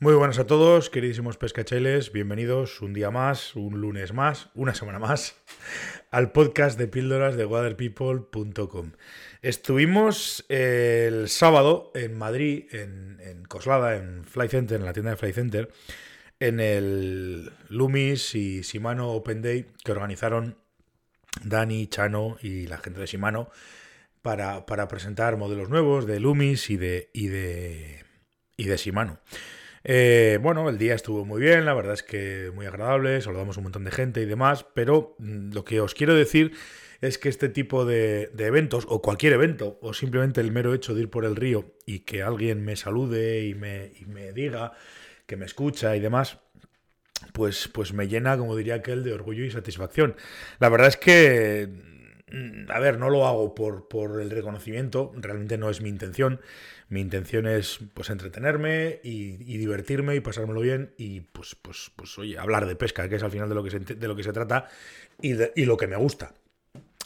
Muy buenas a todos, queridísimos pescacheles, bienvenidos un día más, un lunes más, una semana más, al podcast de píldoras de waterpeople.com. Estuvimos el sábado en Madrid, en, Coslada, en Fly Center, en la tienda de Fly Center, en el Lumis y Shimano Open Day que organizaron Dani, Chano y la gente de Shimano para, para presentar modelos nuevos de Lumis y de, y de, y de Shimano. Eh, bueno, el día estuvo muy bien, la verdad es que muy agradable, saludamos un montón de gente y demás, pero mm, lo que os quiero decir es que este tipo de, eventos, o cualquier evento, o simplemente el mero hecho de ir por el río y que alguien me salude y me, me diga que me escucha y demás, pues, pues me llena, como diría aquel, de orgullo y satisfacción. La verdad es que a ver, no lo hago por, por, el reconocimiento, realmente no es mi intención. Mi intención es pues entretenerme y, divertirme y pasármelo bien y pues, pues, pues oye, hablar de pesca, que es al final de lo que se, de lo que se trata y, y lo que me gusta.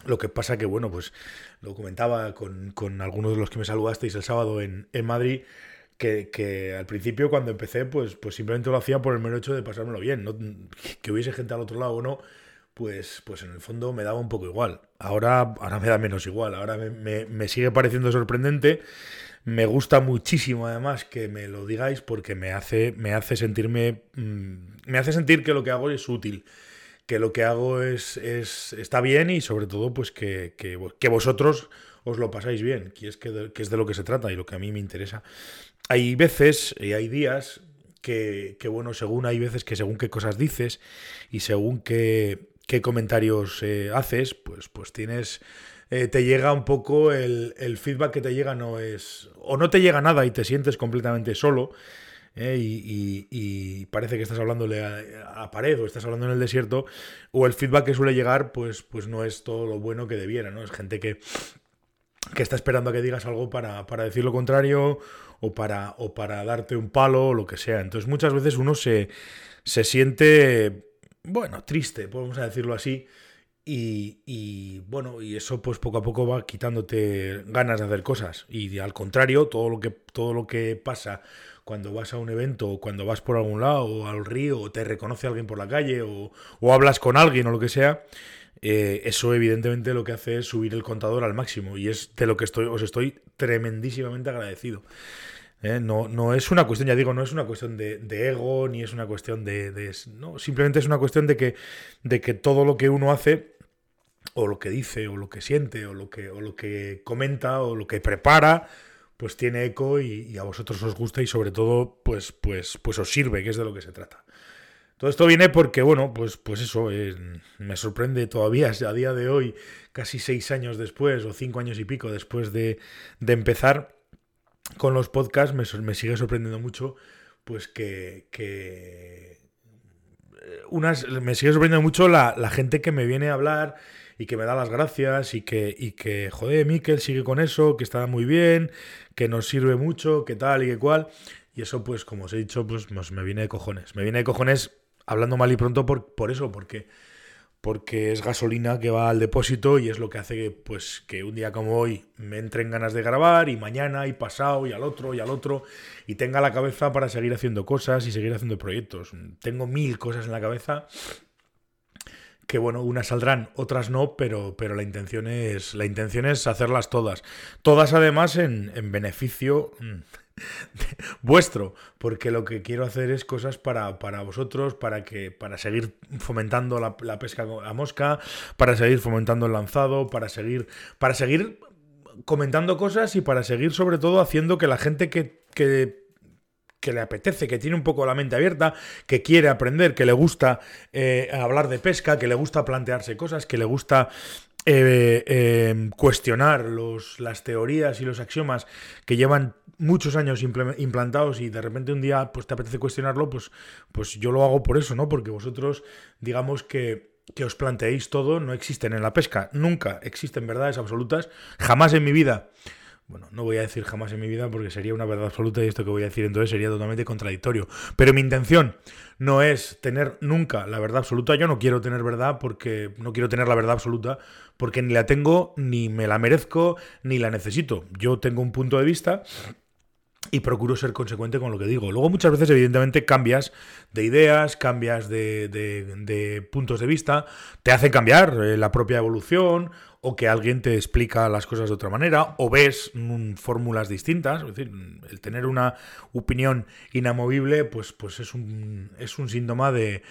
Lo que pasa que, bueno, pues lo comentaba con, con algunos de los que me saludasteis el sábado en, en Madrid, que, que, al principio cuando empecé, pues, pues simplemente lo hacía por el mero hecho de pasármelo bien. ¿no? Que hubiese gente al otro lado o no, pues, pues en el fondo me daba un poco igual. Ahora, ahora me da menos igual. Ahora me, me, me sigue pareciendo sorprendente me gusta muchísimo además que me lo digáis porque me hace, me hace sentirme. Mm, me hace sentir que lo que hago es útil. Que lo que hago es, es está bien y sobre todo pues que, que, vosotros os lo pasáis bien, que es, que, es de lo que se trata y lo que a mí me interesa. Hay veces y hay días que, que, bueno, según hay veces que según qué cosas dices y según qué, qué comentarios eh, haces, pues, pues tienes eh, te llega un poco el, feedback que te llega no es... o no te llega nada y te sientes completamente solo. Eh, y, parece que estás hablándole a, pared o estás hablando en el desierto, o el feedback que suele llegar, pues, pues no es todo lo bueno que debiera, ¿no? Es gente que, que está esperando a que digas algo para, para decir lo contrario o para, o para darte un palo o lo que sea. Entonces muchas veces uno se, se siente, bueno, triste, podemos decirlo así, y, bueno, y eso pues poco a poco va quitándote ganas de hacer cosas. Y al contrario, todo lo que, todo lo que pasa cuando vas a un evento o cuando vas por algún lado o al río o te reconoce alguien por la calle o, hablas con alguien o lo que sea, eh, eso evidentemente lo que hace es subir el contador al máximo y es de lo que estoy, os estoy tremendísimamente agradecido. ¿Eh? No, no, es una cuestión, ya digo, no es una cuestión de, ego, ni es una cuestión de, de, No, simplemente es una cuestión de que, de que todo lo que uno hace o lo que dice, o lo que siente, o lo que, o lo que comenta, o lo que prepara, pues tiene eco y, a vosotros os gusta y sobre todo, pues, pues, pues os sirve, que es de lo que se trata. Todo esto viene porque, bueno, pues, pues eso, eh, me sorprende todavía a día de hoy, casi seis años después, o cinco años y pico después de, de empezar con los podcasts, me, me, sigue sorprendiendo mucho, pues que, que eh, unas, me sigue sorprendiendo mucho la, la gente que me viene a hablar y que me da las gracias y que, y que joder, Miquel sigue con eso, que está muy bien, que nos sirve mucho, que tal y que cual. Y eso, pues, como os he dicho, pues me viene de cojones. Me viene de cojones hablando mal y pronto por, por eso, porque, porque es gasolina que va al depósito y es lo que hace que, pues, que un día como hoy me entren ganas de grabar y mañana y pasado y al otro y al otro y tenga la cabeza para seguir haciendo cosas y seguir haciendo proyectos. Tengo mil cosas en la cabeza que bueno, unas saldrán, otras no, pero, pero la, intención es, la intención es hacerlas todas. Todas además en, beneficio mm, vuestro, porque lo que quiero hacer es cosas para, para vosotros, para, que, para seguir fomentando la, pesca a mosca, para seguir fomentando el lanzado, para seguir, para seguir comentando cosas y para seguir sobre todo haciendo que la gente que, que que le apetece, que tiene un poco la mente abierta, que quiere aprender, que le gusta eh, hablar de pesca, que le gusta plantearse cosas, que le gusta eh, em, cuestionar los, las teorías y los axiomas que llevan muchos años implantados y de repente un día pues te apetece cuestionarlo, pues, pues yo lo hago por eso, ¿no? Porque vosotros, digamos que, que os planteéis todo, no existen en la pesca, nunca existen verdades absolutas, jamás en mi vida bueno, no voy a decir jamás en mi vida porque sería una verdad absoluta y esto que voy a decir entonces sería totalmente contradictorio. Pero mi intención no es tener nunca la verdad absoluta. Yo no quiero tener verdad porque no quiero tener la verdad absoluta porque ni la tengo, ni me la merezco, ni la necesito. Yo tengo un punto de vista y procuro ser consecuente con lo que digo. Luego muchas veces, evidentemente, cambias de ideas, cambias de, de, puntos de vista, te hace cambiar eh, la propia evolución o que alguien te explica las cosas de otra manera o ves mm, fórmulas distintas. Es decir, el tener una opinión inamovible pues, pues es, un, es un síntoma de,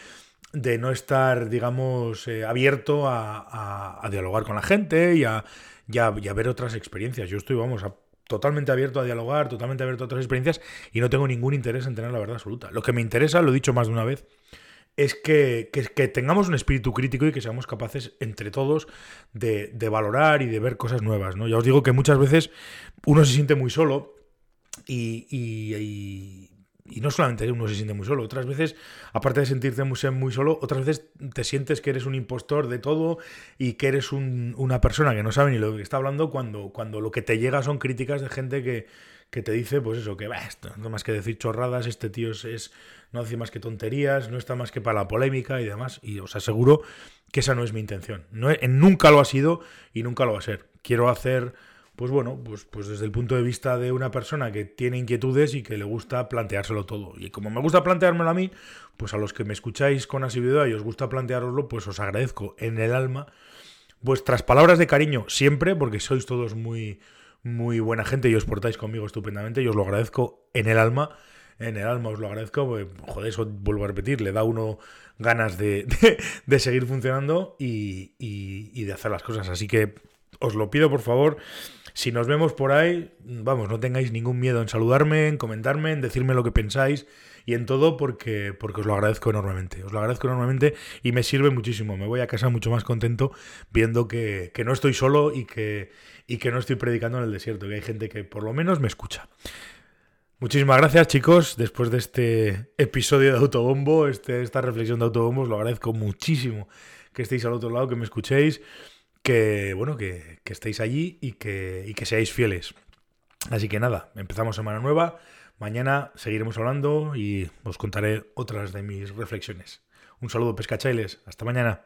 de no estar, digamos, eh, abierto a, a, dialogar con la gente y a, y a, ver otras experiencias. Yo estoy, vamos, a totalmente abierto a dialogar, totalmente abierto a otras experiencias y no tengo ningún interés en tener la verdad absoluta. Lo que me interesa, lo he dicho más de una vez, es que, que, tengamos un espíritu crítico y que seamos capaces entre todos de, de, valorar y de ver cosas nuevas. ¿no? Ya os digo que muchas veces uno se siente muy solo y, y y no solamente uno se siente muy solo, otras veces, aparte de sentirte muy, solo, otras veces te sientes que eres un impostor de todo y que eres una persona que no sabe ni lo que está hablando cuando, cuando lo que te llega son críticas de gente que, te dice, pues eso, que va, esto no más que decir chorradas, este tío es, no hace más que tonterías, no está más que para la polémica y demás. Y os aseguro que esa no es mi intención. No, nunca lo ha sido y nunca lo va a ser. Quiero hacer pues bueno, pues, pues desde el punto de vista de una persona que tiene inquietudes y que le gusta planteárselo todo. Y como me gusta planteármelo a mí, pues a los que me escucháis con asiduidad y os gusta planteároslo, pues os agradezco en el alma vuestras palabras de cariño siempre, porque sois todos muy, muy buena gente y os portáis conmigo estupendamente y os lo agradezco en el alma. En el alma os lo agradezco, porque, joder, eso vuelvo a repetir, le da uno ganas de, de, seguir funcionando y, y de hacer las cosas. Así que os lo pido por favor si nos vemos por ahí, vamos, no tengáis ningún miedo en saludarme, en comentarme, en decirme lo que pensáis y en todo porque, porque os lo agradezco enormemente. Os lo agradezco enormemente y me sirve muchísimo. Me voy a casa mucho más contento viendo que, no estoy solo y que, y que no estoy predicando en el desierto, que hay gente que por lo menos me escucha. Muchísimas gracias chicos, después de este episodio de Autobombo, este, esta reflexión de Autobombo, os lo agradezco muchísimo que estéis al otro lado, que me escuchéis que, bueno, que, estéis allí y que, y que seáis fieles. Así que nada, empezamos semana nueva. Mañana seguiremos hablando y os contaré otras de mis reflexiones. Un saludo, pescachailes. Hasta mañana.